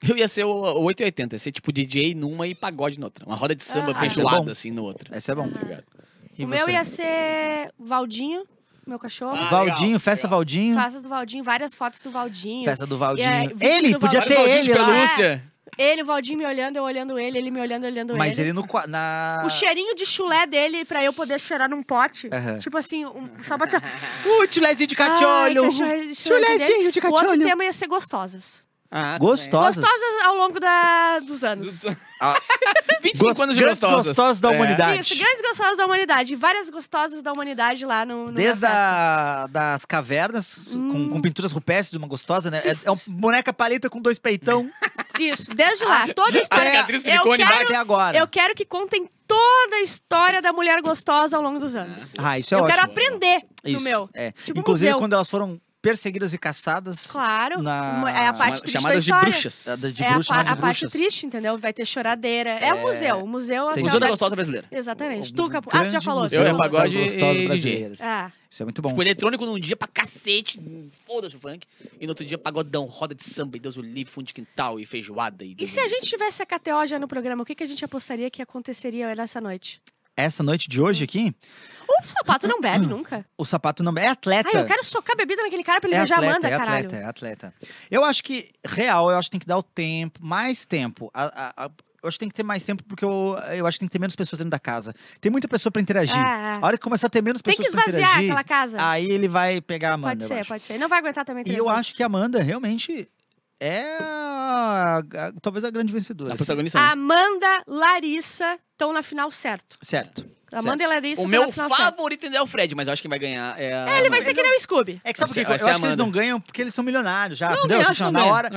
Speaker 3: Eu ia ser o, o 880, ia ser tipo DJ numa e pagode noutra. Uma roda de samba
Speaker 2: Ah.
Speaker 3: feijoada,
Speaker 4: Ah, bom.
Speaker 3: assim, no outro.
Speaker 4: Esse é bom.
Speaker 3: Obrigado.
Speaker 4: E
Speaker 2: o meu ia ser Valdinho, meu cachorro.
Speaker 3: Ah,
Speaker 4: Valdinho,
Speaker 3: legal,
Speaker 4: festa
Speaker 3: legal.
Speaker 4: Valdinho.
Speaker 2: Festa do Valdinho, várias fotos do Valdinho.
Speaker 4: Festa do Valdinho.
Speaker 2: vídeo
Speaker 4: ele,
Speaker 2: do
Speaker 4: podia
Speaker 2: Valdinho.
Speaker 4: ter ele lá.
Speaker 3: pelúcia.
Speaker 2: Ele, o Valdinho me olhando, eu olhando ele, ele me olhando, olhando
Speaker 4: Mas
Speaker 2: ele.
Speaker 4: ele no na.
Speaker 2: O cheirinho de chulé dele pra eu poder cheirar num pote. Tipo assim, um, só pra...
Speaker 4: Uh, chulezinho de catiolho.
Speaker 2: Ai,
Speaker 4: Chulezinho de
Speaker 2: O outro tema ia ser gostosas.
Speaker 3: Ah,
Speaker 4: Gostosas.
Speaker 2: Gostosas ao longo da, dos anos.
Speaker 3: também.
Speaker 4: Ah,
Speaker 3: 25
Speaker 4: Gos-
Speaker 3: anos de
Speaker 4: grandes
Speaker 3: gostosas.
Speaker 4: gostosas da
Speaker 3: É.
Speaker 4: humanidade.
Speaker 2: Isso, grandes gostosas da humanidade. Várias gostosas da humanidade lá no, no
Speaker 4: Desde a, das cavernas, com, com pinturas rupestres de uma gostosa, né? É, é uma boneca paleta com dois peitão. *laughs*
Speaker 2: Isso, desde lá. Toda a
Speaker 3: A
Speaker 2: história.
Speaker 3: cicatriz
Speaker 2: eu,
Speaker 3: silicone
Speaker 2: quero,
Speaker 4: Até agora.
Speaker 2: eu quero que contem toda a história da mulher gostosa ao longo dos anos.
Speaker 4: Ah, isso é
Speaker 2: eu
Speaker 4: ótimo.
Speaker 2: quero aprender
Speaker 4: Isso,
Speaker 2: no meu.
Speaker 4: É.
Speaker 2: Tipo
Speaker 4: Inclusive,
Speaker 2: museu.
Speaker 4: quando elas foram perseguidas e caçadas.
Speaker 2: Claro.
Speaker 4: Na-
Speaker 2: É a parte
Speaker 3: Chama-
Speaker 2: triste
Speaker 3: Chamadas de bruxas.
Speaker 4: Da- de
Speaker 2: é a, pa- a parte triste, entendeu? Vai ter choradeira. É, o museu. O museu...
Speaker 4: Tem-
Speaker 3: Museu da Gostosa Brasileira.
Speaker 2: Exatamente.
Speaker 4: Um
Speaker 2: Tu, Capu... Ah, tu já falou.
Speaker 4: museu
Speaker 3: Eu
Speaker 2: falou.
Speaker 3: pagode e
Speaker 4: brasileiras.
Speaker 2: Ah,
Speaker 4: Isso é muito bom.
Speaker 3: Tipo, eletrônico num dia pra cacete, foda-se o funk. E no outro dia, pagodão, roda de samba, e Deus o livre, fundo de quintal e feijoada. E,
Speaker 2: E se a gente tivesse a KTO já no programa, o que, que a gente apostaria que aconteceria nessa noite?
Speaker 4: Essa noite de hoje aqui,
Speaker 2: O sapato não bebe nunca.
Speaker 4: o sapato não é atleta.
Speaker 2: Ai, eu quero socar bebida naquele cara pra ele
Speaker 4: é
Speaker 2: beijar a
Speaker 4: atleta,
Speaker 2: Amanda,
Speaker 4: é
Speaker 2: caralho.
Speaker 4: atleta, é atleta. Eu acho que, real, eu acho que tem que dar o tempo, mais tempo. A- a- a- eu acho que tem que ter mais tempo, porque eu, eu acho que tem que ter menos pessoas dentro da casa. Tem muita pessoa pra interagir.
Speaker 2: É, é.
Speaker 4: A hora que começar a ter menos
Speaker 2: Tem que
Speaker 4: pessoas pra
Speaker 2: esvaziar
Speaker 4: interagir,
Speaker 2: aquela casa.
Speaker 4: aí ele vai pegar a Amanda,
Speaker 2: pode ser, pode ser. Não vai aguentar também
Speaker 4: E eu
Speaker 2: vezes.
Speaker 4: acho que a Amanda realmente é a- a- talvez a grande vencedora.
Speaker 3: A
Speaker 4: assim.
Speaker 3: protagonista. né?
Speaker 2: Amanda, Larissa estão na final certo.
Speaker 4: Certo.
Speaker 2: Amanda e Larissa
Speaker 3: O meu favorito ainda é o Fred, mas eu acho que vai ganhar é a
Speaker 2: É, ele vai ser que nem o Scooby.
Speaker 4: É que sabe o que? Eu acho que eles não ganham porque eles são milionários já,
Speaker 3: Não,
Speaker 4: entendeu? Tipo,
Speaker 3: acho que
Speaker 4: na
Speaker 3: não ganha,
Speaker 4: hora.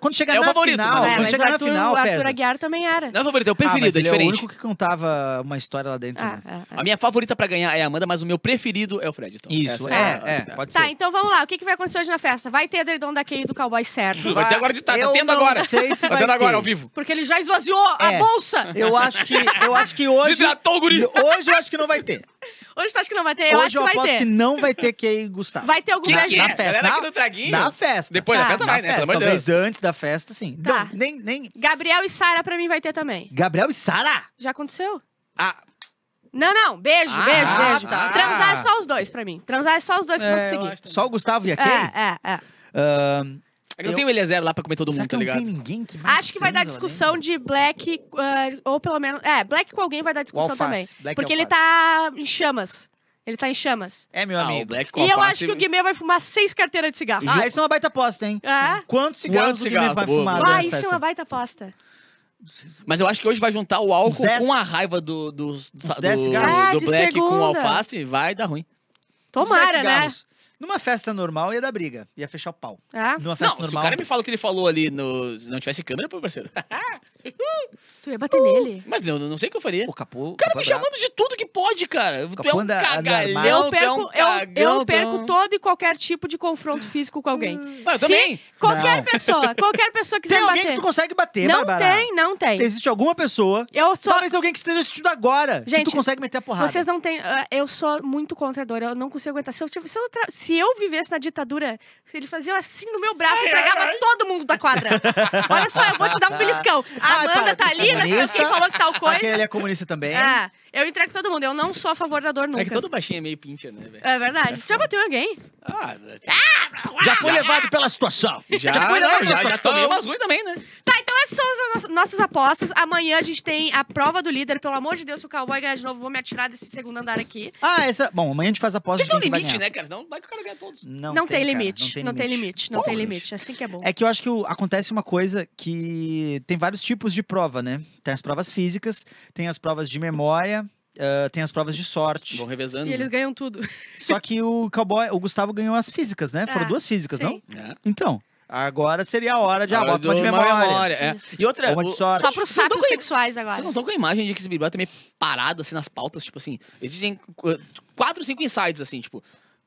Speaker 4: Quando chegar
Speaker 3: É o
Speaker 4: na
Speaker 3: favorito,
Speaker 4: final,
Speaker 2: É,
Speaker 4: quando chegar na
Speaker 2: Arthur,
Speaker 4: final,
Speaker 2: o Arthur
Speaker 4: pesa.
Speaker 2: Aguiar também era.
Speaker 3: Não é o favorito, é o
Speaker 4: Ah, mas
Speaker 3: preferido, é
Speaker 4: ele é o
Speaker 3: diferente.
Speaker 4: único que contava uma história lá dentro.
Speaker 2: Ah,
Speaker 4: né?
Speaker 2: ah.
Speaker 3: A minha favorita pra ganhar é a Amanda, mas o meu preferido é o Fred. Então.
Speaker 4: Isso, é, é,
Speaker 3: a-
Speaker 4: pode
Speaker 2: Tá,
Speaker 4: ser.
Speaker 2: então vamos lá. O que, que vai acontecer hoje na festa? Vai ter edredom da Kay do cowboy certo.
Speaker 3: Vai ter agora de tarde, tá tendo agora.
Speaker 4: sei se *laughs*
Speaker 3: Tá
Speaker 4: vai
Speaker 3: tendo agora, ao vivo.
Speaker 2: Porque ele já esvaziou a
Speaker 4: É.
Speaker 2: bolsa.
Speaker 4: Eu acho que, eu acho que *laughs* hoje.
Speaker 3: Desidratou o guri.
Speaker 4: Hoje eu acho que não vai ter.
Speaker 2: Hoje tu acha que não vai ter? Eu
Speaker 4: hoje
Speaker 2: acho
Speaker 4: eu
Speaker 2: que vai
Speaker 4: aposto
Speaker 2: ter.
Speaker 4: que não vai ter Kay e Gustavo.
Speaker 2: Vai ter algum
Speaker 3: Que
Speaker 4: na festa.
Speaker 3: Galera aqui
Speaker 4: na,
Speaker 3: do Traguinho.
Speaker 4: na festa.
Speaker 3: Depois
Speaker 2: Tá.
Speaker 3: da festa
Speaker 4: na
Speaker 3: vai, né?
Speaker 4: festa.
Speaker 3: Pelo amor de Deus.
Speaker 4: Talvez antes da festa, sim.
Speaker 2: Tá.
Speaker 4: Não, nem, nem.
Speaker 2: Gabriel e Sara pra mim vai ter também.
Speaker 4: Gabriel e Sara?
Speaker 2: Já aconteceu?
Speaker 4: Ah,
Speaker 2: Não, não. Beijo,
Speaker 3: Ah,
Speaker 2: beijo, beijo.
Speaker 4: tá.
Speaker 2: Transar é só os dois pra mim. Transar é só os dois que vão
Speaker 3: É, eu
Speaker 2: conseguir.
Speaker 3: acho
Speaker 4: só o Gustavo e a Kay?
Speaker 2: É, é, é.
Speaker 4: Ahn,
Speaker 3: É não
Speaker 4: Eu-
Speaker 3: tem o Eliezer lá pra comer todo
Speaker 4: será
Speaker 3: mundo,
Speaker 4: que
Speaker 3: tá
Speaker 4: não
Speaker 3: ligado?
Speaker 4: tem ninguém que
Speaker 2: Acho que vai dar
Speaker 4: lá
Speaker 2: discussão de Black, ah, ou pelo menos. É, Black com alguém vai dar discussão
Speaker 4: alface,
Speaker 2: também.
Speaker 4: Black
Speaker 2: porque ele tá em chamas. Ele tá em chamas.
Speaker 4: É, meu
Speaker 3: Ah, o
Speaker 4: amigo.
Speaker 3: Black com
Speaker 2: E eu acho que o Guimê vai fumar seis carteiras de cigarro.
Speaker 4: Ah, isso é uma baita aposta, hein?
Speaker 2: É?
Speaker 4: Quantos cigarros
Speaker 3: Quantos
Speaker 4: o Guilherme vai
Speaker 3: cigarros?
Speaker 4: fumar
Speaker 3: Boa,
Speaker 2: Ah,
Speaker 4: a
Speaker 2: isso é
Speaker 4: festa?
Speaker 2: uma baita aposta.
Speaker 3: Mas eu acho que hoje vai juntar o álcool com a raiva do, do, do,
Speaker 4: dez
Speaker 3: do,
Speaker 4: cigarros?
Speaker 2: Ah,
Speaker 3: do Black com o
Speaker 2: segunda.
Speaker 3: alface, vai dar ruim.
Speaker 2: Tomara, né?
Speaker 4: Numa festa normal ia dar briga, ia fechar o pau.
Speaker 2: Ah,
Speaker 4: Numa festa
Speaker 3: Não, se o
Speaker 4: normal.
Speaker 3: cara me fala o que ele falou ali no. Se não tivesse câmera, pô, parceiro. *laughs*
Speaker 2: tu ia bater nele.
Speaker 3: Mas eu não sei o que eu faria.
Speaker 4: O capô.
Speaker 3: O cara me chamando de tudo que pode, cara. Tu é
Speaker 4: Capô
Speaker 3: um
Speaker 4: anda- anda
Speaker 3: cagalhão,
Speaker 4: armado.
Speaker 2: Eu
Speaker 3: tu é
Speaker 2: perco,
Speaker 3: um
Speaker 2: eu,
Speaker 3: cagão,
Speaker 2: eu
Speaker 3: é
Speaker 2: perco
Speaker 3: um-
Speaker 2: todo e qualquer tipo de confronto físico com alguém.
Speaker 3: Ah, eu
Speaker 2: Se
Speaker 3: também.
Speaker 2: qualquer
Speaker 4: Não.
Speaker 2: pessoa, qualquer pessoa quiser
Speaker 4: Tem alguém
Speaker 2: bater.
Speaker 4: que tu consegue bater,
Speaker 2: não
Speaker 4: Bárbara?
Speaker 2: tem, não tem.
Speaker 4: Existe alguma pessoa,
Speaker 2: Eu sou.
Speaker 4: talvez alguém que esteja assistindo agora, que
Speaker 2: Gente,
Speaker 4: tu consegue meter a porrada.
Speaker 2: Vocês não têm. Eu sou muito contra a dor, eu não consigo aguentar. Se eu, se eu, tra- se eu vivesse na ditadura, se ele fazia assim no meu braço e pegava todo mundo da quadra. Olha só, eu vou te dar um beliscão. A
Speaker 4: Ai,
Speaker 2: Amanda
Speaker 4: para,
Speaker 2: tá ali, não sei
Speaker 4: comunista?
Speaker 2: quem falou que tal coisa.
Speaker 4: Aquele ali é comunista também.
Speaker 2: É, eu entrego todo mundo. Eu não sou a favor da dor nunca.
Speaker 3: É que todo baixinho é meio pincher, né, velho?
Speaker 2: É verdade. Já bateu em alguém?
Speaker 3: Ah,
Speaker 4: Já foi levado pela situação.
Speaker 3: já,
Speaker 4: foi levado
Speaker 3: não,
Speaker 4: pela
Speaker 3: já, já
Speaker 4: situação.
Speaker 3: tomei umas ruins também, né?
Speaker 2: Tá, então essas são as nossas- apostas. Amanhã a gente tem a prova do líder. Pelo amor de Deus, se o cowboy ganhar de novo, vou me atirar desse segundo andar aqui.
Speaker 4: Ah, essa. Bom, amanhã a gente faz a aposta
Speaker 3: Tinha
Speaker 4: de
Speaker 3: que ter um limite, né, cara? Não vai que o cara ganha todos.
Speaker 4: Não,
Speaker 2: Não, tem,
Speaker 4: cara,
Speaker 2: limite. Não tem limite. Não tem
Speaker 4: Porra,
Speaker 2: limite. Assim que é bom.
Speaker 4: É que eu acho que o- acontece uma coisa que tem vários tipos de prova, né? Tem as provas físicas, tem as provas de memória, ah, tem as provas de sorte.
Speaker 3: Vão revezando.
Speaker 2: E eles ganham tudo. *laughs*
Speaker 4: Só que o cowboy, o Gustavo ganhou as físicas, né? Foram
Speaker 2: Ah,
Speaker 4: duas físicas,
Speaker 2: sim.
Speaker 4: não?
Speaker 3: É.
Speaker 4: Então, agora seria a hora de ah,
Speaker 3: Hora
Speaker 4: bota uma de
Speaker 3: do-
Speaker 4: memória.
Speaker 3: é. E outra,
Speaker 4: Uma de
Speaker 3: o-
Speaker 4: sorte.
Speaker 2: Só pros
Speaker 3: tão-
Speaker 2: sexuais agora.
Speaker 3: Vocês não estão com a imagem de que esse Big Brother é meio parado, assim, nas pautas, tipo assim, existem qu- quatro, cinco insights, assim, tipo,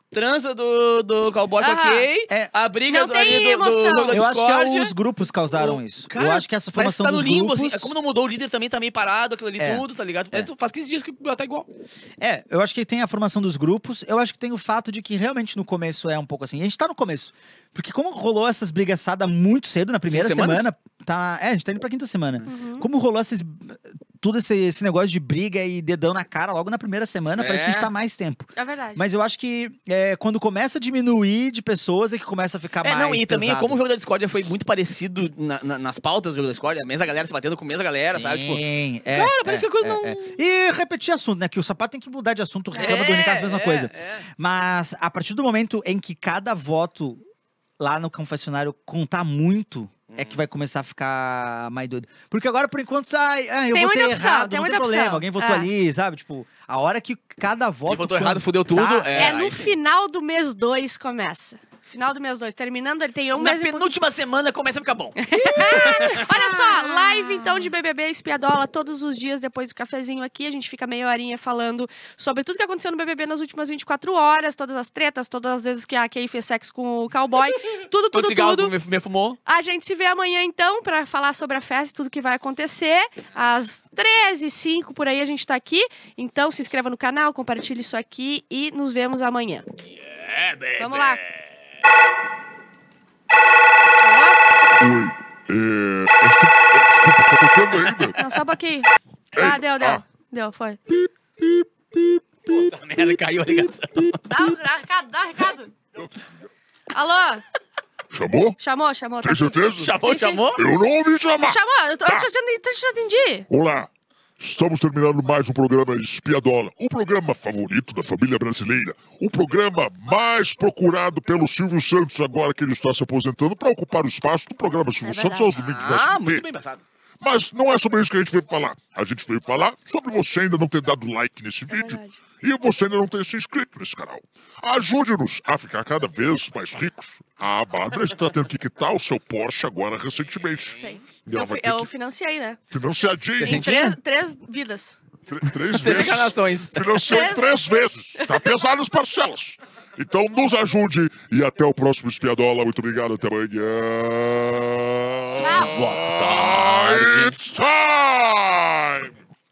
Speaker 3: transa do, do cowboy com a
Speaker 2: Aham.
Speaker 3: Kay,
Speaker 4: É.
Speaker 3: a briga
Speaker 2: Não
Speaker 3: do,
Speaker 2: tem
Speaker 3: ali do, do jogo da
Speaker 4: Eu acho que é os grupos causaram isso.
Speaker 3: Cara,
Speaker 4: eu acho que essa formação
Speaker 3: tá
Speaker 4: dos
Speaker 3: limbo,
Speaker 4: grupos...
Speaker 3: assim. Como não mudou o líder também, tá meio parado, aquilo ali
Speaker 4: É.
Speaker 3: tudo, tá ligado?
Speaker 4: É.
Speaker 3: Faz 15 dias que o tá igual.
Speaker 4: É, eu acho que tem a formação dos grupos. Eu acho que tem o fato de que realmente no começo é um pouco assim. A gente tá no começo. Porque como rolou essas brigaçadas muito cedo, na primeira
Speaker 3: semanas?
Speaker 4: semana, tá. É, a gente tá indo pra quinta semana.
Speaker 2: Uhum.
Speaker 4: Como rolou esses, tudo esse, esse negócio de briga e dedão na cara logo na primeira semana, parece que a gente
Speaker 3: É.
Speaker 4: tá mais tempo.
Speaker 2: É verdade.
Speaker 4: Mas eu acho que é, quando começa a diminuir de pessoas é que começa a ficar
Speaker 3: É,
Speaker 4: mais.
Speaker 3: não, e também
Speaker 4: pesado.
Speaker 3: como o jogo da discórdia foi muito parecido na- na- nas pautas do jogo da discórdia, a mesma galera se batendo com a mesma galera, sabe? Tipo,
Speaker 4: Sim, é,
Speaker 3: cara, parece
Speaker 4: é,
Speaker 3: que a coisa
Speaker 4: é,
Speaker 3: não...
Speaker 4: é. E repetir assunto, né? Que o sapato tem que mudar de assunto, reclama do Unicast, a mesma
Speaker 3: é,
Speaker 4: coisa.
Speaker 3: é.
Speaker 4: Mas a partir do momento em que cada voto lá no confessionário contar muito, é que vai começar a ficar mais doido. Porque agora, por enquanto, ai, ai, eu
Speaker 2: Tem
Speaker 4: votei
Speaker 2: opção,
Speaker 4: errado,
Speaker 2: tem
Speaker 4: não tem problema.
Speaker 2: opção.
Speaker 4: Alguém votou
Speaker 2: É.
Speaker 4: ali, sabe? Tipo, a hora que cada voto.
Speaker 3: Quem votou
Speaker 4: contar,
Speaker 3: errado, fudeu tudo.
Speaker 2: É,
Speaker 3: É,
Speaker 2: no final do mês 2 começa. Final do mês 2. Terminando, ele tem um
Speaker 3: Na
Speaker 2: mês e
Speaker 3: penúltima semana começa a ficar bom. *laughs*
Speaker 2: Olha só, live então de BBB Espiadola todos os dias depois do cafezinho aqui. A gente fica meia horinha falando sobre tudo que aconteceu no BBB nas últimas 24 horas, todas as tretas, todas as vezes que a Kay fez sexo com o cowboy. *laughs* Tudo, tudo, tudo.
Speaker 3: me, me fumou.
Speaker 2: A gente se vê amanhã então pra falar sobre a festa e tudo que vai acontecer. Às 13h05 por aí a gente tá aqui. Então se inscreva no canal, compartilhe isso aqui e nos vemos amanhã. Vamos lá.
Speaker 1: Oi. É. esta- tá tocando ainda?
Speaker 2: Não, só um pouquinho. Ah, deu, deu. Deu, foi.
Speaker 3: Puta merda, caiu a ligação.
Speaker 2: Dá um recado, dá um recado. Alô?
Speaker 1: Chamou?
Speaker 2: Chamou, chamou. tá
Speaker 1: Tem
Speaker 2: aqui.
Speaker 1: certeza?
Speaker 3: Chamou,
Speaker 2: Sim, sim.
Speaker 3: chamou?
Speaker 1: Eu não ouvi chamar.
Speaker 2: Chamou? Eu, tô,
Speaker 1: Tá.
Speaker 2: eu, te, atendi- eu te atendi.
Speaker 1: Olá, estamos terminando mais um programa Espiadola, o programa favorito da família brasileira, o programa mais procurado pelo Silvio Santos agora que ele está se aposentando para ocupar o espaço do programa Silvio
Speaker 2: É
Speaker 1: Santos aos domingos no
Speaker 3: Ah, muito bem pensado.
Speaker 1: Mas não é sobre isso que a gente veio falar. A gente veio falar sobre você ainda não ter dado like nesse vídeo e você ainda não ter se inscrito nesse canal. Ajude-nos a ficar cada vez mais ricos. A Bárbara está tendo que quitar o seu Porsche agora recentemente.
Speaker 2: Sei.
Speaker 1: E ela
Speaker 2: Eu,
Speaker 1: vai ter
Speaker 2: eu
Speaker 1: que
Speaker 2: financiei, né?
Speaker 1: financiadinho.
Speaker 2: Em três, três vidas.
Speaker 1: Tr- Três
Speaker 3: Três
Speaker 1: vezes.
Speaker 3: encarnações.
Speaker 1: Financiou três vezes. Tá pesado as parcelas. Então nos ajude e até o próximo Espiadola. Muito obrigado, até amanhã.
Speaker 3: Boa tarde.
Speaker 1: It's time!